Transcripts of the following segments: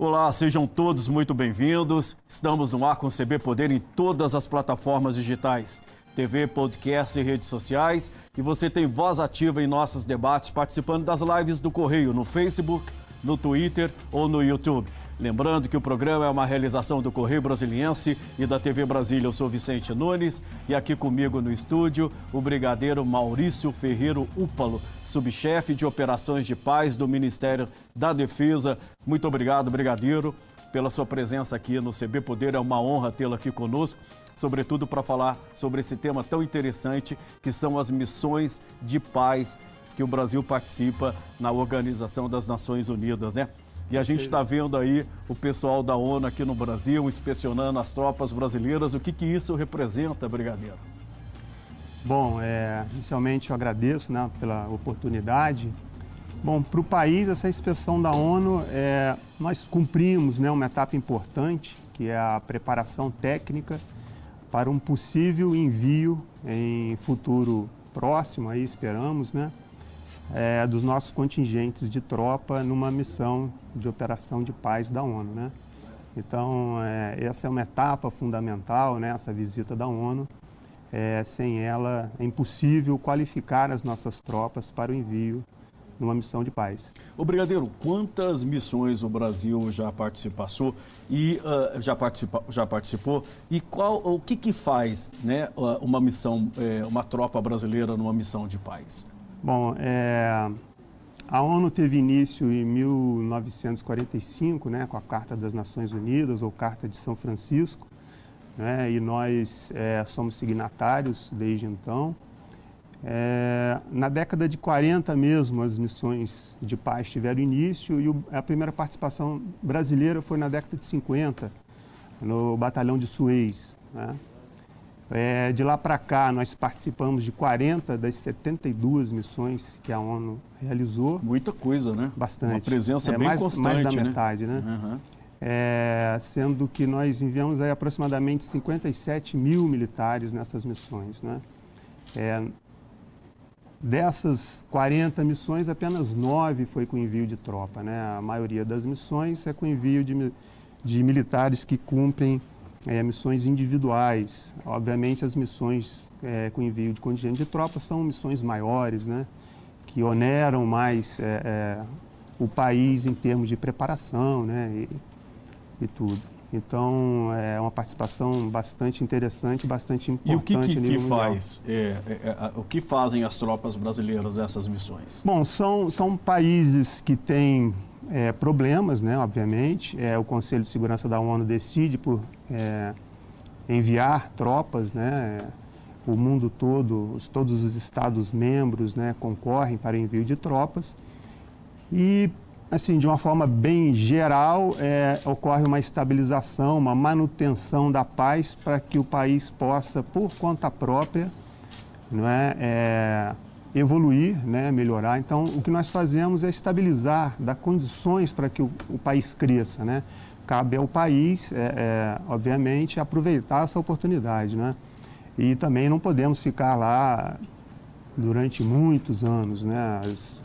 Olá, sejam todos muito bem-vindos. Estamos no ar com CB Poder em todas as plataformas digitais. TV, podcast e redes sociais. E você tem voz ativa em nossos debates, participando das lives do Correio no Facebook, no Twitter ou no YouTube. Lembrando que o programa é uma realização do Correio Brasiliense e da TV Brasília. Eu sou Vicente Nunes e aqui comigo no estúdio o brigadeiro Maurício Ferreiro Úpalo, subchefe de operações de paz do Ministério da Defesa. Muito obrigado, brigadeiro, pela sua presença aqui no CB Poder. É uma honra tê-lo aqui conosco, sobretudo para falar sobre esse tema tão interessante que são as missões de paz que o Brasil participa na Organização das Nações Unidas, né? E a gente está vendo aí o pessoal da ONU aqui no Brasil inspecionando as tropas brasileiras. O que, que isso representa, Brigadeiro? Bom, é, inicialmente eu agradeço né, pela oportunidade. Bom, para o país, essa inspeção da ONU, é, nós cumprimos né, uma etapa importante, que é a preparação técnica para um possível envio em futuro próximo, aí esperamos, né, é, dos nossos contingentes de tropa numa missão de operação de paz da ONU. Né? Então, é, essa é uma etapa fundamental, né, essa visita da ONU. É, sem ela, é impossível qualificar as nossas tropas para o envio numa missão de paz. O Brigadeiro, quantas missões o Brasil já participou e uh, já, participa, já participou e qual o que, que faz né, uma missão, é, uma tropa brasileira numa missão de paz? Bom, é, a ONU teve início em 1945, né, com a Carta das Nações Unidas, ou Carta de São Francisco, né, e nós é, somos signatários desde então. É, na década de 40 mesmo, as missões de paz tiveram início e o, a primeira participação brasileira foi na década de 50, no Batalhão de Suez. Né? É, de lá para cá, nós participamos de 40 das 72 missões que a ONU realizou. Muita coisa, né? Bastante. Uma presença é, bem mais, constante, mais da né? metade, né? Uhum. É, sendo que nós enviamos aí aproximadamente 57 mil militares nessas missões, né? É, dessas 40 missões, apenas nove foi com envio de tropa, né? A maioria das missões é com envio de, de militares que cumprem é, missões individuais. Obviamente, as missões é, com envio de contingente de tropas são missões maiores, né, que oneram mais é, é o país em termos de preparação né, e, e, tudo. Então, é uma participação bastante interessante, bastante importante. E o que, que, que faz? É, é, o que fazem as tropas brasileiras nessas missões? Bom, são, são países que têm é, problemas, né, obviamente. É, o Conselho de Segurança da ONU decide por é, enviar tropas, né, o mundo todo, os, todos os Estados-membros né, concorrem para envio de tropas. E, assim, de uma forma bem geral, é, ocorre uma estabilização, uma manutenção da paz para que o país possa, por conta própria, não é, é evoluir, né, melhorar. Então, o que nós fazemos é estabilizar, dar condições para que o, o, país cresça. Né? Cabe ao país, é, é, obviamente, aproveitar essa oportunidade. Né? E também não podemos ficar lá durante muitos anos. Né? As,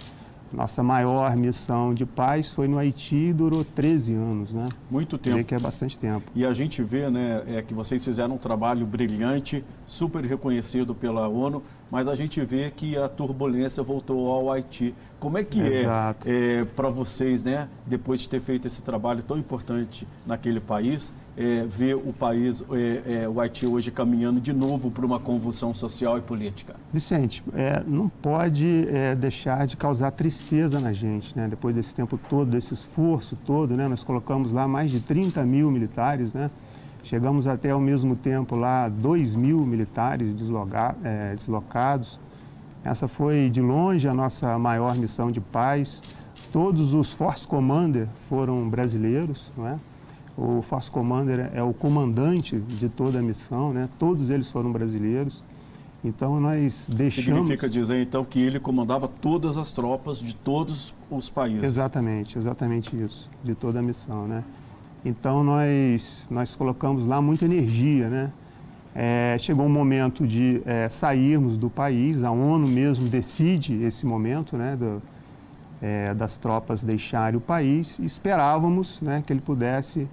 nossa maior missão de paz foi no Haiti e durou 13 anos, né? Muito tempo. que é bastante tempo. E a gente vê, né, é que vocês fizeram um trabalho brilhante, super reconhecido pela ONU, mas a gente vê que a turbulência voltou ao Haiti. Como é que é, é para vocês, né, depois de ter feito esse trabalho tão importante naquele país, é, ver o país, é, é, o Haiti hoje caminhando de novo para uma convulsão social e política? Vicente, é, não pode é, deixar de causar tristeza na gente, né? Depois desse tempo todo, desse esforço todo, né? Nós colocamos lá mais de 30 mil militares, né? Chegamos até ao mesmo tempo lá 2 mil militares é, deslocados. Essa foi de longe a nossa maior missão de paz. Todos os Force Commander foram brasileiros, não é? O Force Commander é o comandante de toda a missão, né? Todos eles foram brasileiros. Então nós deixamos. Significa dizer então que ele comandava todas as tropas de todos os países. Exatamente, exatamente isso, de toda a missão, né? Então nós nós colocamos lá muita energia, né? É, chegou um momento de é, sairmos do país, a ONU mesmo decide esse momento, né, do, é, das tropas deixarem o país, esperávamos né, que ele pudesse,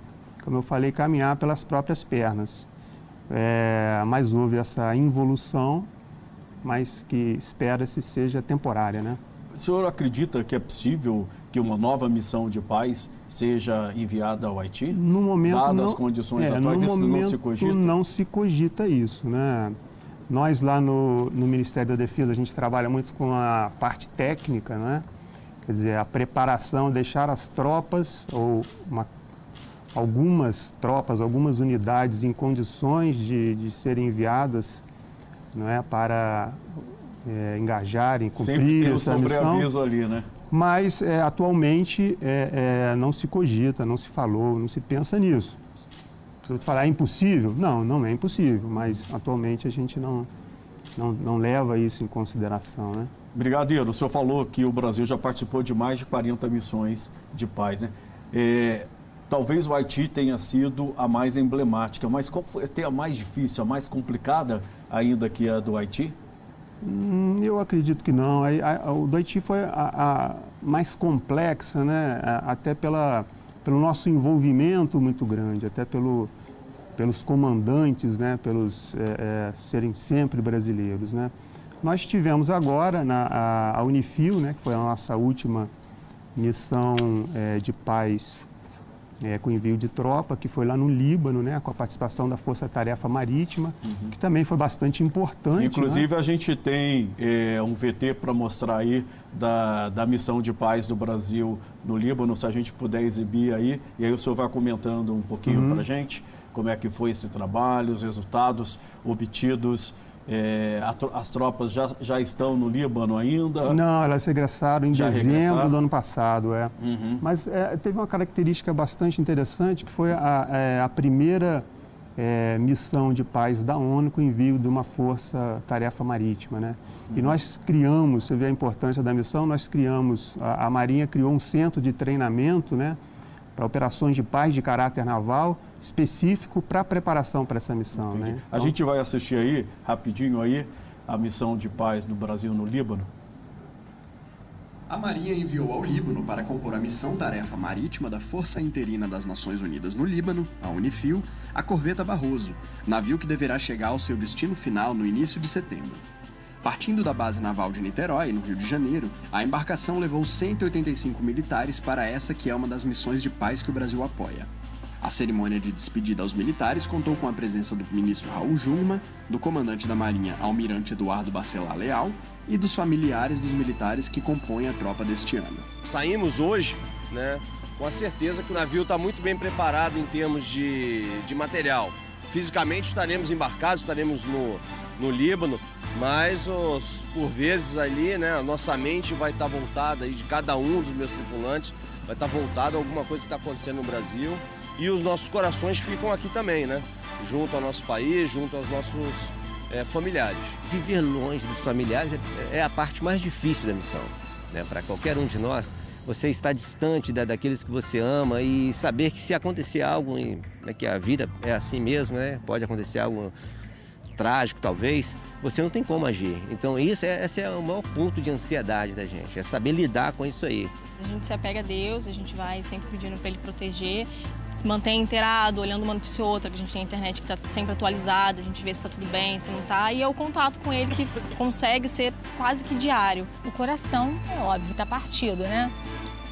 como eu falei, caminhar pelas próprias pernas. É, mas houve essa involução, mas que espera-se seja temporária. Né? O senhor acredita que é possível que uma nova missão de paz seja enviada ao Haiti? No momento Dadas não, as condições é, atuais, isso momento não se cogita? não se cogita isso, né? Nós lá no, no Ministério da Defesa, a gente trabalha muito com a parte técnica, né? Quer dizer, a preparação, deixar as tropas ou uma, algumas tropas, algumas unidades em condições de, de serem enviadas não é, para é, engajarem, cumprir Sempre essa missão. ali, né? Mas é, atualmente é, é, não se cogita, não se falou, não se pensa nisso. Se eu falar é impossível, não, não é impossível, mas atualmente a gente não, não, não leva isso em consideração. Né? Brigadeiro, o senhor falou que o Brasil já participou de mais de 40 missões de paz, né? É, talvez o Haiti tenha sido a mais emblemática, mas qual foi até a mais difícil, a mais complicada ainda que a do Haiti? Hum, eu acredito que não. A, a, o do Haiti foi a, a mais complexa, né? até pela, pelo nosso envolvimento muito grande, até pelo, pelos comandantes, né? pelos é, é, serem sempre brasileiros. Né? Nós tivemos agora na, a, a Unifil, né, que foi a nossa última missão é, de paz é, com envio de tropa, que foi lá no Líbano, né, com a participação da Força Tarefa Marítima, uhum. que também foi bastante importante. Inclusive, né? a gente tem é, um VT para mostrar aí da, da missão de paz do Brasil no Líbano, se a gente puder exibir aí, e aí o senhor vai comentando um pouquinho uhum. para a gente como é que foi esse trabalho, os resultados obtidos é, as tropas já, já estão no Líbano ainda? Não, elas regressaram em já dezembro regressaram? do ano passado, é. Uhum. Mas é, teve uma característica bastante interessante, que foi a, é, a primeira é, missão de paz da ONU com envio de uma força-tarefa marítima, né? Uhum. E nós criamos, você vê a importância da missão, nós criamos, a, a Marinha criou um centro de treinamento, né? Para operações de paz de caráter naval, específico para a preparação para essa missão. Né? Então... A gente vai assistir aí, rapidinho aí, a missão de paz do Brasil no Líbano. A Marinha enviou ao Líbano para compor a missão-tarefa marítima da Força Interina das Nações Unidas no Líbano, a Unifil, a corveta Barroso, navio que deverá chegar ao seu destino final no início de setembro. Partindo da base naval de Niterói, no Rio de Janeiro, a embarcação levou 185 militares para essa que é uma das missões de paz que o Brasil apoia. A cerimônia de despedida aos militares contou com a presença do ministro Raul Jungmann, do comandante da Marinha Almirante Eduardo Bacelar Leal e dos familiares dos militares que compõem a tropa deste ano. Saímos hoje, né, com a certeza que o navio está muito bem preparado em termos de, de material. Fisicamente estaremos embarcados, estaremos no, no Líbano, mas os, por vezes ali, né, a nossa mente vai estar tá voltada aí de cada um dos meus tripulantes, vai estar tá voltada a alguma coisa que está acontecendo no Brasil e os nossos corações ficam aqui também, né? Junto ao nosso país, junto aos nossos é, familiares. Viver longe dos familiares é, é a parte mais difícil da missão, né? Para qualquer um de nós, você está distante da, daqueles que você ama e saber que se acontecer algo, né, que a vida é assim mesmo, né? Pode acontecer algo trágico talvez, você não tem como agir. Então isso é, esse é o maior ponto de ansiedade da gente, é saber lidar com isso aí. A gente se apega a Deus, a gente vai sempre pedindo para Ele proteger, se mantém inteirado, olhando uma notícia ou outra, que a gente tem a internet que está sempre atualizada, a gente vê se está tudo bem, se não está, e é o contato com Ele que consegue ser quase que diário. O coração, é óbvio, está partido, né?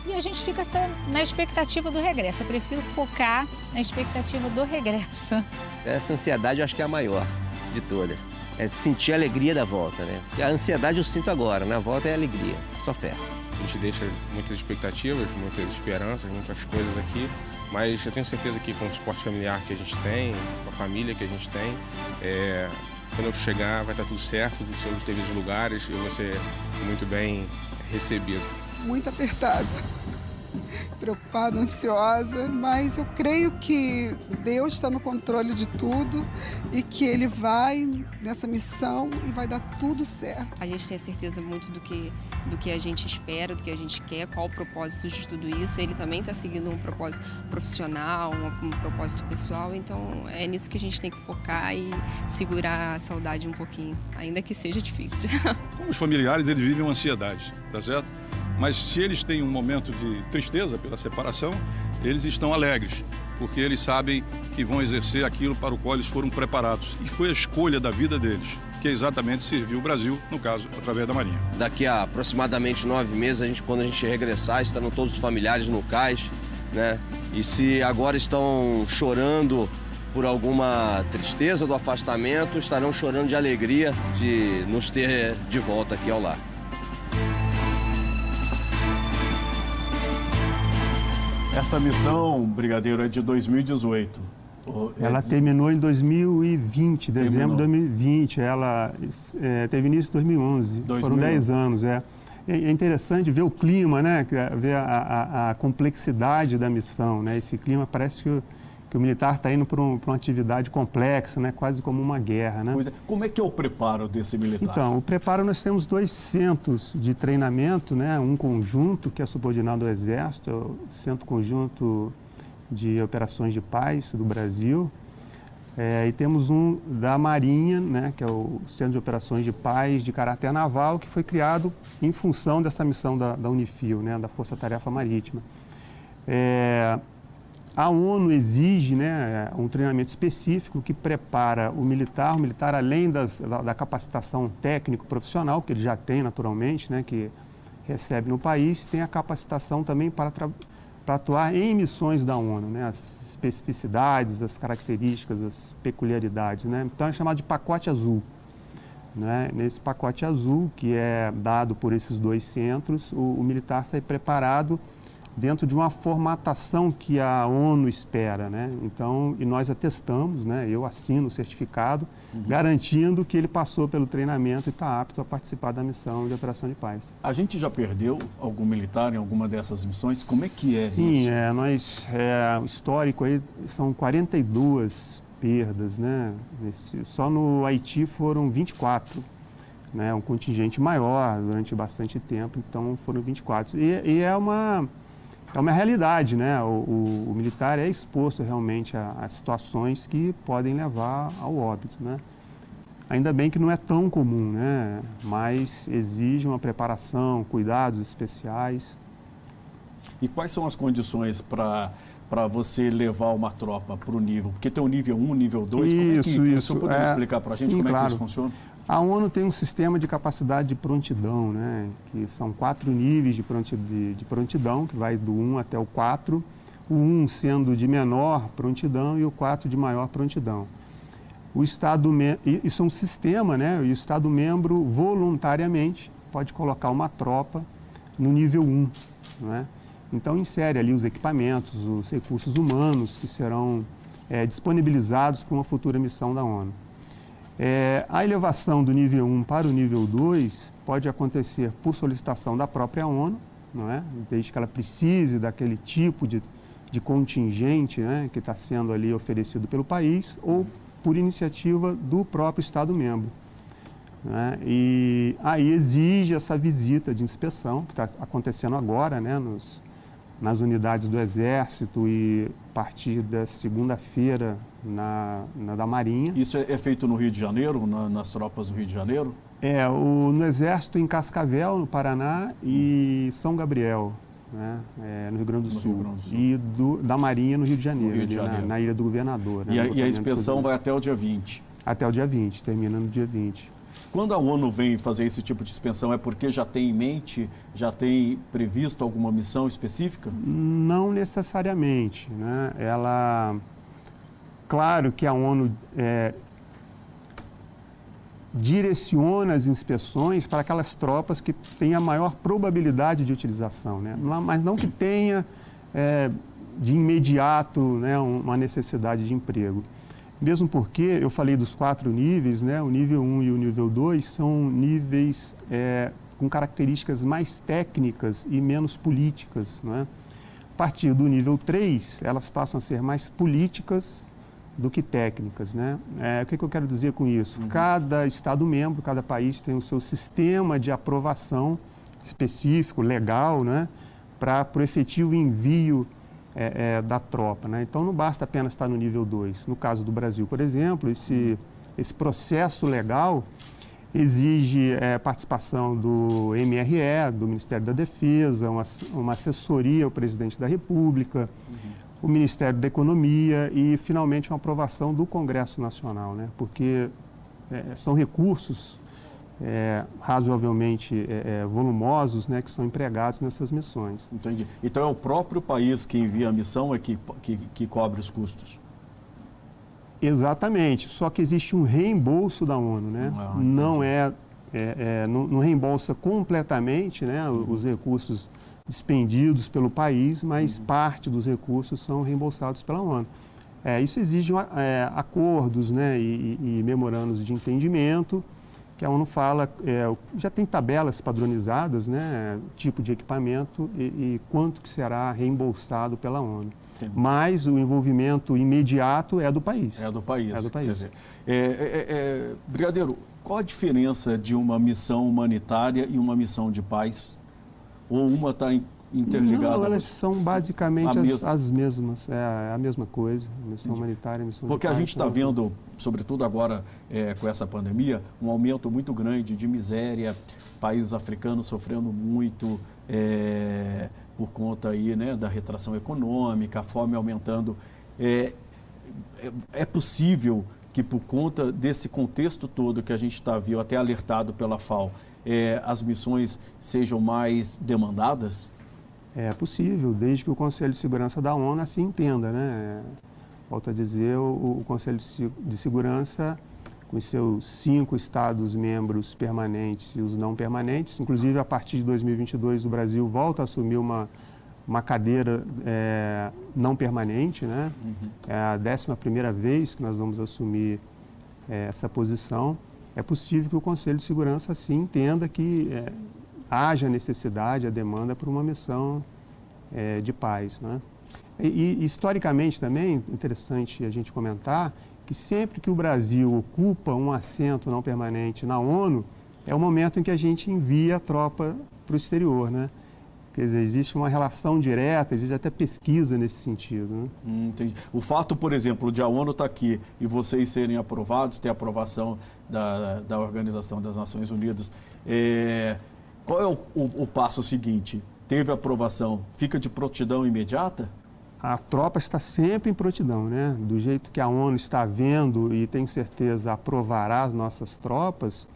E a gente fica na expectativa do regresso. Eu prefiro focar na expectativa do regresso. Essa ansiedade eu acho que é a maior de todas. É sentir a alegria da volta, né? A ansiedade eu sinto agora, na volta é alegria, só festa. A gente deixa muitas expectativas, muitas esperanças, muitas coisas aqui, mas eu tenho certeza que com o suporte familiar que a gente tem, com a família que a gente tem, é, quando eu chegar vai estar tudo certo, dos seus devidos lugares, eu vou ser muito bem recebido. Muito apertado preocupada, ansiosa, mas eu creio que Deus está no controle de tudo e que Ele vai nessa missão e vai dar tudo certo. A gente tem a certeza muito do que, do que a gente espera, do que a gente quer, qual o propósito de tudo isso. Ele também está seguindo um propósito profissional, um, um propósito pessoal, então é nisso que a gente tem que focar e segurar a saudade um pouquinho, ainda que seja difícil. Os familiares, eles vivem uma ansiedade, tá certo? Mas se eles têm um momento de tristeza pela separação, eles estão alegres, porque eles sabem que vão exercer aquilo para o qual eles foram preparados. E foi a escolha da vida deles, que exatamente serviu o Brasil, no caso, através da Marinha. Daqui a aproximadamente nove meses, a gente, quando a gente regressar, estarão todos os familiares no cais, né? E se agora estão chorando por alguma tristeza do afastamento, estarão chorando de alegria de nos ter de volta aqui ao lar. Essa missão, Brigadeiro, é de 2018. Ela terminou em 2020, dezembro de 2020. Ela é, teve início em 2011. 2011. Foram 10 anos, é. É interessante ver o clima, né? Ver a, a, a complexidade da missão, né? Esse clima parece que que o militar está indo para um, uma atividade complexa, né? quase como uma guerra. Né? É. Como é que é o preparo desse militar? Então, o preparo nós temos dois centros de treinamento, né? um conjunto que é subordinado ao Exército, é o Centro Conjunto de Operações de Paz do Brasil, é, e temos um da Marinha, né, que é o Centro de Operações de Paz de caráter naval, que foi criado em função dessa missão da, da Unifil, né, da Força Tarefa Marítima. É, a ONU exige né, um treinamento específico que prepara o militar, o militar além das, da, da, capacitação técnico-profissional, que ele já tem naturalmente, né, que recebe no país, tem a capacitação também para, para atuar em missões da ONU, né, as especificidades, as características, as peculiaridades. Né? Então é chamado de pacote azul. Né? Nesse pacote azul, que é dado por esses dois centros, o, o militar sai preparado dentro de uma formatação que a ONU espera, né? Então, e nós atestamos, né? Eu assino o certificado, uhum. garantindo que ele passou pelo treinamento e está apto a participar da missão de operação de paz. A gente já perdeu algum militar em alguma dessas missões? Como é que é Sim, isso? Sim, é, nós, é, o histórico aí são 42 perdas, né? Esse, só no Haiti foram 24 né, um contingente maior durante bastante tempo, então foram 24. E, e é uma é uma realidade, né? O, o, o militar é exposto realmente a, a, situações que podem levar ao óbito, né? Ainda bem que não é tão comum, né? Mas exige uma preparação, cuidados especiais. E quais são as condições para para você levar uma tropa para o nível? Porque tem o nível 1, nível 2, isso, como é que, isso. Você poderia é, explicar para a gente sim, como claro. é que isso funciona? A ONU tem um sistema de capacidade de prontidão, né? que são quatro níveis de prontidão, que vai do 1 até o 4, o 1 sendo de menor prontidão e o 4 de maior prontidão. O Estado, isso é um sistema, né? e o Estado membro voluntariamente pode colocar uma tropa no nível 1. Né? Então, insere ali os equipamentos, os recursos humanos que serão é, disponibilizados para uma futura missão da ONU. É, a elevação do nível 1 para o nível 2 pode acontecer por solicitação da própria ONU, não é? desde que ela precise daquele tipo de, de contingente né, que está sendo ali oferecido pelo país, ou por iniciativa do próprio Estado-membro. Né? E aí exige essa visita de inspeção, que está acontecendo agora né, nos, nas unidades do Exército e a partir da segunda-feira na, na, da Marinha. Isso é, é feito no Rio de Janeiro, na, nas tropas do Rio de Janeiro? É, o, no Exército em Cascavel, no Paraná, e São Gabriel, né, é, no Rio Grande do no Sul. Grande do Sul. E do, da Marinha no Rio de Janeiro, Rio de Janeiro. Na, na, Ilha do Governador. Né, e, a, e a inspeção vai até o dia 20? Até o dia 20, termina no dia 20. Quando a ONU vem fazer esse tipo de suspensão, é porque já tem em mente, já tem previsto alguma missão específica? Não necessariamente. Né? Ela, claro que a ONU é, direciona as inspeções para aquelas tropas que têm a maior probabilidade de utilização, né? mas não que tenha é, de imediato né, uma necessidade de emprego. Mesmo porque eu falei dos quatro níveis, né? o nível 1 e o nível 2 são níveis é, com características mais técnicas e menos políticas. Não é? A partir do nível 3, elas passam a ser mais políticas do que técnicas. Né? É, o que, que, eu quero dizer com isso? Uhum. Cada Estado-membro, cada país tem o seu sistema de aprovação específico, legal, né? para o efetivo envio é, é, da tropa. Né? Então não basta apenas estar no nível 2. No caso do Brasil, por exemplo, esse, esse processo legal exige é, participação do MRE, do Ministério da Defesa, uma, uma assessoria ao presidente da República, uhum. o Ministério da Economia e, finalmente, uma aprovação do Congresso Nacional, né? porque é, são recursos é, razoavelmente é, é, volumosos né, que são empregados nessas missões. Entendi. Então é o próprio país que envia a missão é que, que, que cobre os custos? Exatamente, só que existe um reembolso da ONU, né? Ah, não é, é, é não, não, reembolsa completamente né, uhum. os recursos expendidos pelo país, mas uhum. parte dos recursos são reembolsados pela ONU. É, isso exige é, acordos né, e, e, memorandos de entendimento, que a ONU fala, é, já tem tabelas padronizadas, né, tipo de equipamento e, e quanto que será reembolsado pela ONU. Sim. Mas o envolvimento imediato é do país. É do país. É do país. Dizer, é, é, é, Brigadeiro, qual a diferença de uma missão humanitária e uma missão de paz? Ou uma está interligada? Não, elas são basicamente as, as, mesmas. É a mesma coisa, missão Entendi. humanitária, missão. Porque a gente está vendo, sobretudo agora é, com essa pandemia, um aumento muito grande de miséria, países africanos sofrendo muito, é, por conta aí, né, da retração econômica, a fome aumentando. É, é, é possível que por conta desse contexto todo que a gente está viu até alertado pela FAO, é, as missões sejam mais demandadas? É possível, desde que o Conselho de Segurança da ONU assim entenda, né? Volto a dizer, o, o Conselho de Segurança com seus cinco Estados-membros permanentes e os não permanentes. Inclusive, a partir de 2022, o Brasil volta a assumir uma, uma cadeira é, não permanente. Né? Uhum. É a décima primeira vez que nós vamos assumir é, essa posição. É possível que o Conselho de Segurança, sim, entenda que é, haja necessidade, a demanda por uma missão é, de paz. Né? E, historicamente também, interessante a gente comentar, que sempre que o Brasil ocupa um assento não permanente na ONU, é o momento em que a gente envia a tropa para o exterior, né? Quer dizer, existe uma relação direta, existe até pesquisa nesse sentido. Né? Hum, o fato, por exemplo, de a ONU estar tá aqui e vocês serem aprovados, ter aprovação da, da Organização das Nações Unidas, é, qual é o, o, o passo seguinte? Teve aprovação, fica de prontidão imediata? a tropa está sempre em prontidão, né? Do jeito que a ONU está vendo e tenho certeza aprovará as nossas tropas,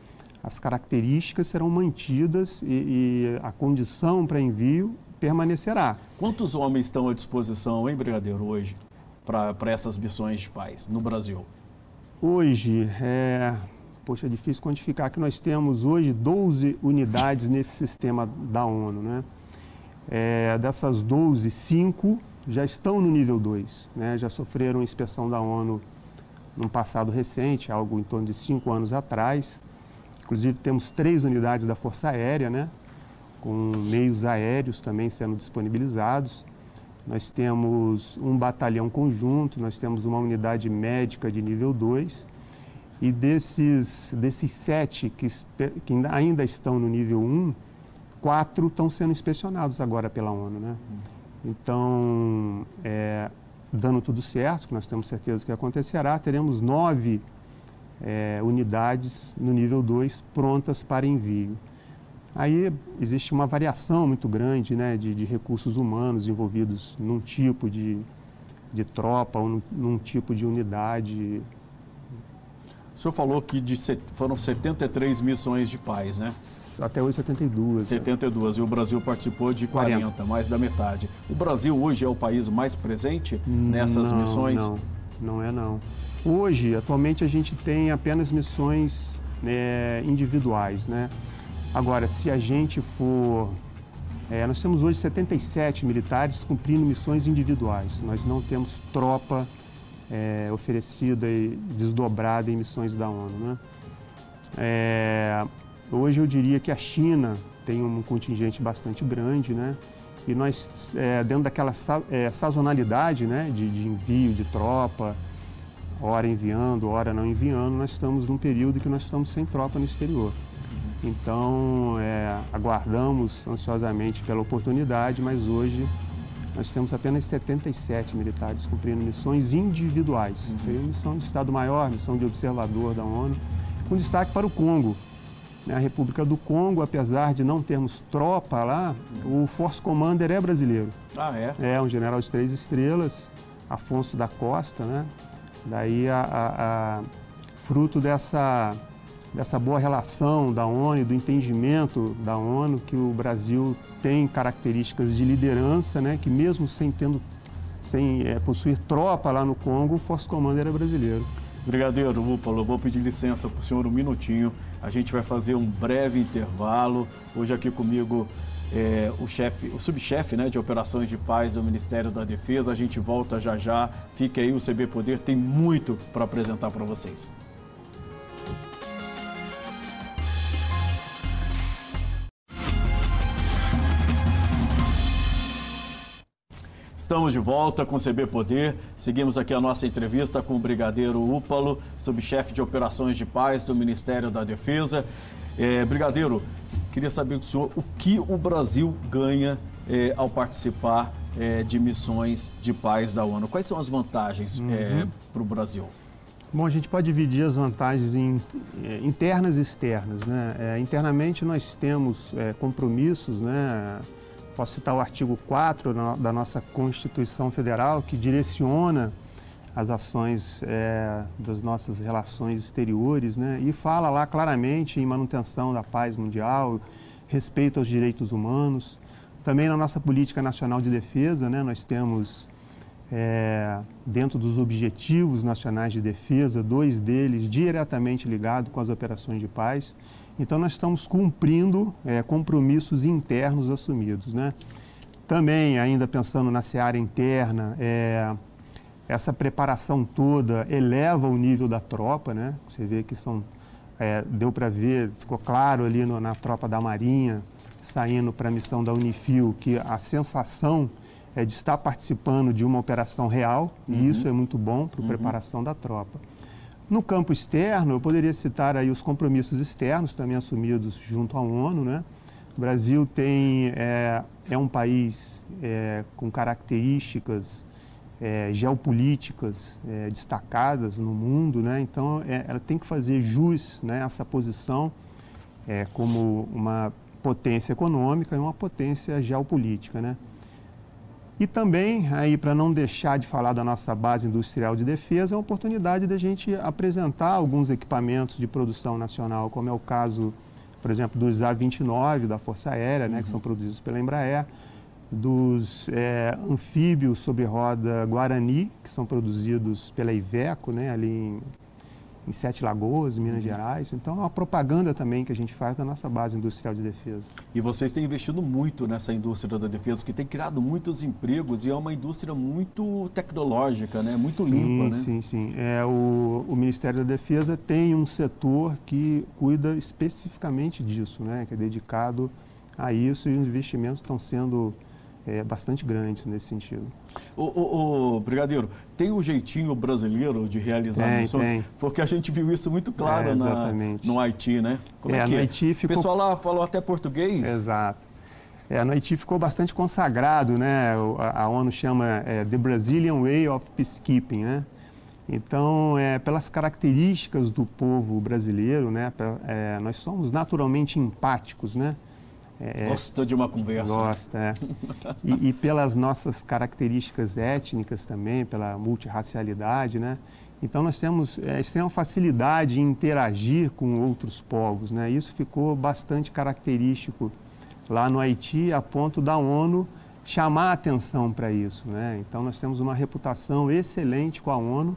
as características serão mantidas e, e a condição para envio permanecerá. Quantos homens estão à disposição, hein, Brigadeiro, hoje, para essas missões de paz no Brasil? Hoje, é, poxa, é difícil quantificar que nós temos hoje 12 unidades nesse sistema da ONU, né? É, dessas 12, 5 já estão no nível 2, né? já sofreram inspeção da ONU num passado recente, algo em torno de cinco anos atrás. Inclusive temos três unidades da Força Aérea, né? com meios aéreos também sendo disponibilizados. Nós temos um batalhão conjunto, nós temos uma unidade médica de nível 2. E desses, desses sete que, que ainda estão no nível 1, um, quatro estão sendo inspecionados agora pela ONU. Né? Então, é, dando tudo certo, que nós temos certeza que acontecerá, teremos nove é, unidades no nível 2 prontas para envio. Aí existe uma variação muito grande né, de, de recursos humanos envolvidos num tipo de, de tropa ou num, num tipo de unidade o senhor falou que de, foram 73 missões de paz, né? Até hoje 72. 72, né? e o Brasil participou de 40, 40, mais da metade. O Brasil hoje é o país mais presente nessas não, missões? Não, não é não. Hoje, atualmente, a gente tem apenas missões é, individuais, né? Agora, se a gente for... É, nós temos hoje 77 militares cumprindo missões individuais. Nós não temos tropa é, oferecida e desdobrada em missões da ONU. Né? É, hoje eu diria que a China tem um contingente bastante grande, né? E nós, é, dentro daquela é, sazonalidade né, de, de, envio de tropa, hora enviando, hora não enviando, nós estamos num período que nós estamos sem tropa no exterior. Então, é, aguardamos ansiosamente pela oportunidade, mas hoje nós temos apenas 77 militares cumprindo missões individuais. Uhum. Seria missão de Estado-Maior, missão de observador da ONU, com destaque para o Congo. né, a República do Congo, apesar de não termos tropa lá, o Force Commander é brasileiro. Ah, é? É, um general de três estrelas, Afonso da Costa, né? Daí, a, a, a fruto dessa, dessa boa relação da ONU, do entendimento da ONU, que o Brasil tem características de liderança, né? Que mesmo sem, tendo, sem é, possuir tropa lá no Congo, o Force Commander é brasileiro. Brigadeiro eu vou pedir licença para o senhor um minutinho. A gente vai fazer um breve intervalo. Hoje aqui comigo é, o chefe, o subchefe né, de operações de paz do Ministério da Defesa. A gente volta já já. Fique aí, o CB Poder tem muito para apresentar para vocês. Estamos de volta com o CB Poder. Seguimos aqui a nossa entrevista com o Brigadeiro Úpalo, subchefe de operações de paz do Ministério da Defesa. É, Brigadeiro, queria saber do senhor o que o Brasil ganha é, ao participar é, de missões de paz da ONU. Quais são as vantagens Uhum. para o Brasil? Bom, a gente pode dividir as vantagens em eh, internas e externas. Né? Eh, internamente, nós temos compromissos, né? Posso citar o artigo 4 na- da nossa Constituição Federal, que direciona as ações eh, das nossas relações exteriores né? e fala lá claramente em manutenção da paz mundial, respeito aos direitos humanos. Também na nossa Política Nacional de Defesa, né? nós temos é, dentro dos objetivos nacionais de defesa, dois deles diretamente ligados com as operações de paz. Então, nós estamos cumprindo é, compromissos internos assumidos. Né? Também, ainda pensando na seara interna, é, essa preparação toda eleva o nível da tropa. Né? Você vê que são, é, deu para ver, ficou claro ali no- na tropa da Marinha, saindo para a missão da Unifil, que a sensação é de estar participando de uma operação real, e isso é muito bom para a preparação da tropa. No campo externo, eu poderia citar aí os compromissos externos também assumidos junto à ONU, né? O Brasil tem, é, é um país é, com características é, geopolíticas é, destacadas no mundo, né? Então, é, ela tem que fazer jus né, essa posição é, como uma potência econômica e uma potência geopolítica, né? E também, aí para não deixar de falar da nossa base industrial de defesa, é uma oportunidade da gente apresentar alguns equipamentos de produção nacional, como é o caso, por exemplo, dos A-29 da Força Aérea, né, que são produzidos pela Embraer, dos é, anfíbios sobre roda Guarani, que são produzidos pela Iveco, né, ali em, em Sete Lagoas, Minas Gerais. Então, é uma propaganda também que a gente faz da nossa base industrial de defesa. E vocês têm investido muito nessa indústria da defesa, que tem criado muitos empregos e é uma indústria muito tecnológica, né? muito sim, limpa. Né? Sim, sim. É, o, o Ministério da Defesa tem um setor que cuida especificamente disso, né? que é dedicado a isso e os investimentos estão sendo é, bastante grandes nesse sentido. Ô, ô, ô, Brigadeiro, tem o jeitinho brasileiro de realizar Tem, missões? tem. Porque a gente viu isso muito claro É, na- no Haiti, né? Como é, É, que no é? Haiti ficou- O pessoal lá falou até português? Exato. É, no Haiti ficou bastante consagrado, né? O- A, a ONU chama é, The Brazilian Way of Peacekeeping, né? Então, é, pelas características do povo brasileiro, né? é, nós somos naturalmente empáticos, né? É, Gosta de uma conversa. Gosta, é. E, e pelas nossas características étnicas também, pela multirracialidade, né? Então nós temos é, extrema facilidade em interagir com outros povos, né? Isso ficou bastante característico lá no Haiti, a ponto da ONU chamar a atenção para isso, né? Então nós temos uma reputação excelente com a ONU.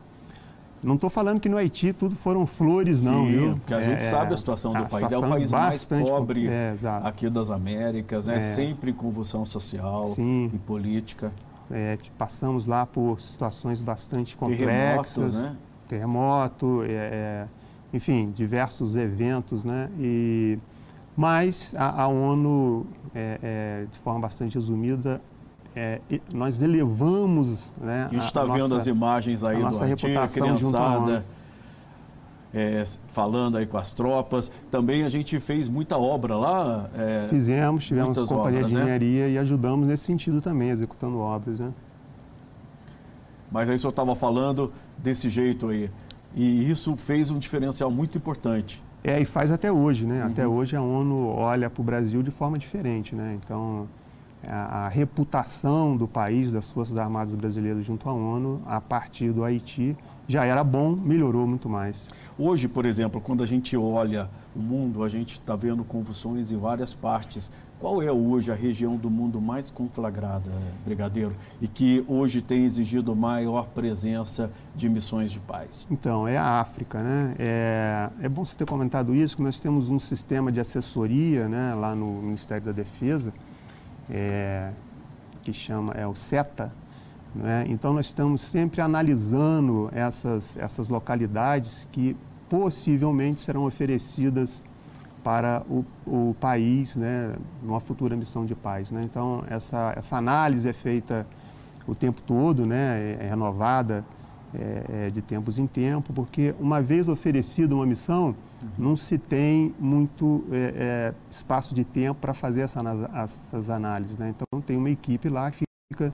Não estou falando que no Haiti tudo foram flores, não, Sim, viu? porque a gente É, sabe a situação do a país. É o país mais pobre é, aqui das Américas, né? É. Sempre em convulsão social Sim. e política. É, passamos lá por situações bastante Terremotos, complexas, né? terremoto, é, é, enfim, diversos eventos, né? E, mas a, a ONU, é, é, de forma bastante resumida, é, nós elevamos, né? A gente está vendo nossa- as imagens aí do Haiti, a criançada é, falando aí com as tropas. Também a gente fez muita obra lá. é, Fizemos, tivemos muitas companhia obras, de né? engenharia e ajudamos nesse sentido também, executando obras, né? Mas aí o senhor estava falando desse jeito aí. E isso fez um diferencial muito importante É, e faz até hoje, né? Uhum. Até hoje a ONU olha para o Brasil de forma diferente, né? Então, a, a, reputação do país, das Forças Armadas Brasileiras junto à ONU, a partir do Haiti, já era bom, melhorou muito mais. Hoje, por exemplo, quando a gente olha o mundo, a gente está vendo convulsões em várias partes. Qual é hoje a região do mundo mais conflagrada, Brigadeiro, e que hoje tem exigido maior presença de missões de paz? Então, é a África, né? É, é bom você ter comentado isso, que nós temos um sistema de assessoria né, lá no Ministério da Defesa, é, que chama, é o SETA, né? Então, nós estamos sempre analisando essas, essas localidades que possivelmente serão oferecidas para o, o país, né, numa futura missão de paz. Né? Então, essa, essa análise é feita o tempo todo, né, é, é renovada é, é, de tempos em tempo, porque uma vez oferecida uma missão, não se tem muito é, é espaço de tempo para fazer essa, essas análises. Né? Então, tem uma equipe lá que fica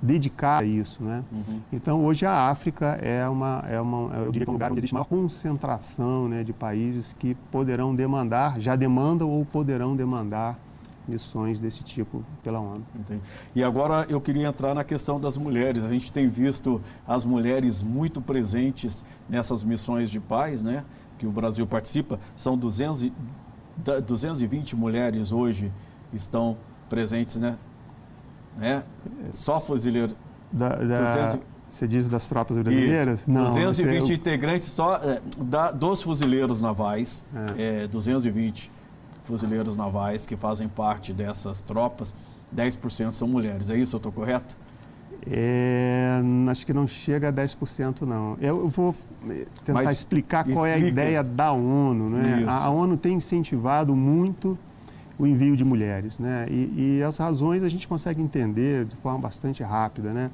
dedicar a isso, né? Uhum. Então, hoje a África é uma, é uma, eu diria que é um lugar onde existe maior concentração né, de países que poderão demandar, já demandam ou poderão demandar missões desse tipo pela ONU. Entendi. E agora eu queria entrar na questão das mulheres. A gente tem visto as mulheres muito presentes nessas missões de paz, né? Que o Brasil participa. São 200, 220 mulheres hoje estão presentes, né? né? Só fuzileiro. Da, da, 200... Você diz das tropas brasileiras? Isso. Não, 220 é... integrantes só é, da, dos fuzileiros navais, é. É, 220 fuzileiros navais que fazem parte dessas tropas, 10% são mulheres. É isso, eu estou correto? É, acho que não chega a 10% não. Eu vou tentar Mas explicar qual explica. é a ideia da ONU. Né? A, a ONU tem incentivado muito o envio de mulheres. Né? E, e, as razões a gente consegue entender de forma bastante rápida. Né?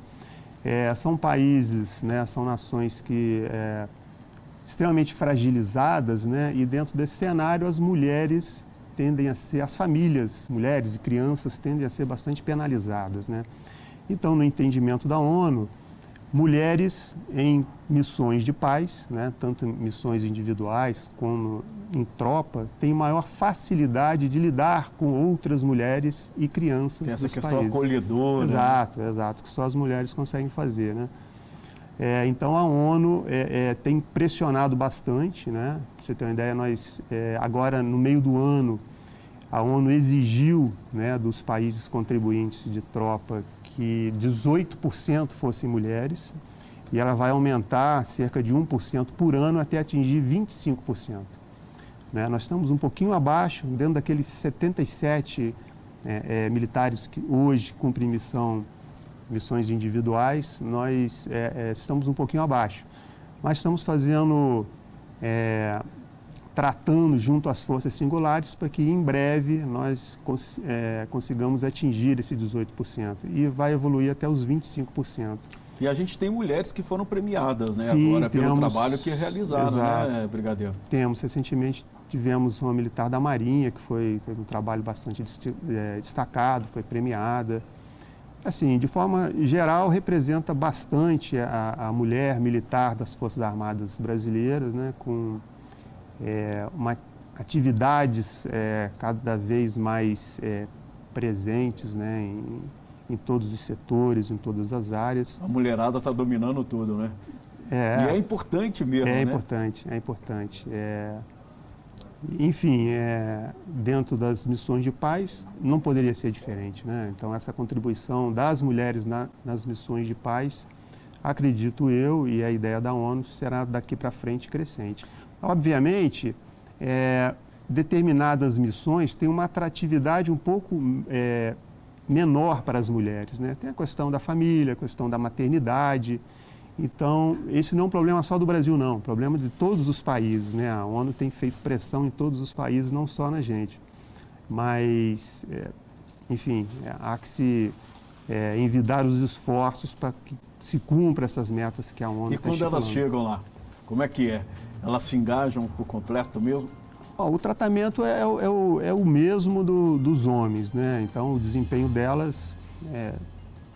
É, são países, né, são nações que é, extremamente fragilizadas né? e dentro desse cenário as mulheres tendem a ser, as famílias, mulheres e crianças tendem a ser bastante penalizadas. Né? Então, no entendimento da ONU, mulheres em missões de paz, né, tanto missões individuais como em tropa, têm maior facilidade de lidar com outras mulheres e crianças Tem essa questão países. acolhedora. Exato, né? exato, que só as mulheres conseguem fazer. Né? É, então a ONU é, é, tem pressionado bastante, né? Para você ter uma ideia, nós é, agora no meio do ano a ONU exigiu né, dos países contribuintes de tropa que 18% fossem mulheres e ela vai aumentar cerca de 1% por ano até atingir 25%. Né? Nós estamos um pouquinho abaixo, dentro daqueles 77 é, é, militares que hoje cumprem missão, missões individuais, nós é, é estamos um pouquinho abaixo. Mas estamos fazendo é, tratando junto às forças singulares para que em breve nós cons é, consigamos atingir esse 18% e vai evoluir até os 25%. E a gente tem mulheres que foram premiadas, né, Sim, agora temos, pelo trabalho que realizaram, né, exato, né, Brigadeiro? Temos, recentemente tivemos uma militar da Marinha que foi teve um trabalho bastante é, destacado, foi premiada. Assim, de forma geral, representa bastante a, a mulher militar das Forças Armadas brasileiras, né, com é, uma, atividades é, cada vez mais é, presentes né, em, em, todos os setores, em todas as áreas. A mulherada está dominando tudo, né? É, e é importante mesmo, É né? importante, é importante. É, enfim, é, dentro das missões de paz, não poderia ser diferente. Né? Então, essa contribuição das mulheres na, nas missões de paz, acredito eu, e a ideia da ONU será daqui para frente crescente. Obviamente, é, determinadas missões têm uma atratividade um pouco é, menor para as mulheres. Né? Tem a questão da família, a questão da maternidade. Então, esse não é um problema só do Brasil, não. É um problema de todos os países. Né? A ONU tem feito pressão em todos os países, não só na gente. Mas, é, enfim, há que se é, envidar os esforços para que se cumpra essas metas que a ONU E tá quando elas chegam lá, como é que é? elas se engajam por completo mesmo? o tratamento é, é, o, é o mesmo do, dos homens, né? Então o desempenho delas é,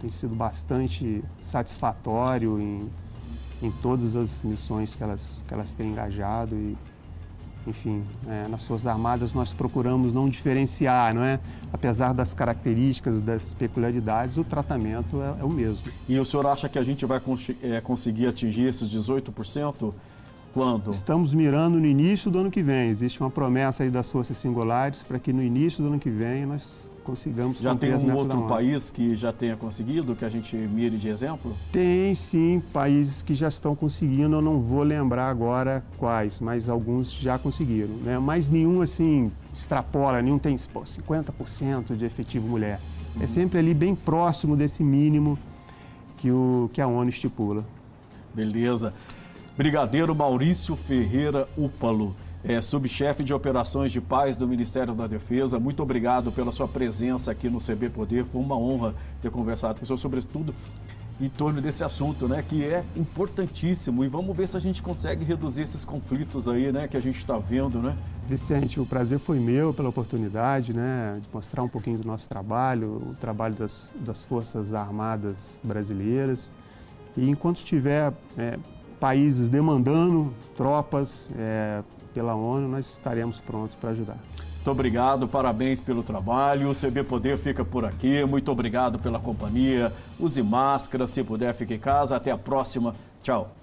tem sido bastante satisfatório em, em todas as missões que elas, que elas têm engajado e enfim, é, nas Forças Armadas nós procuramos não diferenciar, não é? Apesar das características, das peculiaridades, o tratamento é, é o mesmo. E o senhor acha que a gente vai é, conseguir atingir esses 18%? Quando? Estamos mirando no início do ano que vem. Existe uma promessa aí das forças singulares para que no início do ano que vem nós consigamos Já tem um outro país que já tenha conseguido, que a gente mire de exemplo? Tem sim, países que já estão conseguindo, eu não vou lembrar agora quais, mas alguns já conseguiram. Né? Mas nenhum assim extrapola, nenhum tem pô, 50% de efetivo mulher. É uhum. É sempre ali bem próximo desse mínimo que, o, que a ONU estipula. Beleza. Brigadeiro Maurício Ferreira Upalo é, subchefe de operações de paz do Ministério da Defesa. Muito obrigado pela sua presença aqui no CB Poder. Foi uma honra ter conversado com o senhor sobre tudo em torno desse assunto, né, que é importantíssimo. E vamos ver se a gente consegue reduzir esses conflitos aí, né, que a gente está vendo, né? Vicente, o prazer foi meu pela oportunidade, né, de mostrar um pouquinho do nosso trabalho, o trabalho das, das Forças Armadas brasileiras. E enquanto tiver é, países demandando tropas, é, pela ONU, nós estaremos prontos para ajudar. Muito obrigado, parabéns pelo trabalho. O CB Poder fica por aqui. Muito obrigado pela companhia. Use máscara, se puder, fique em casa. Até a próxima. Tchau.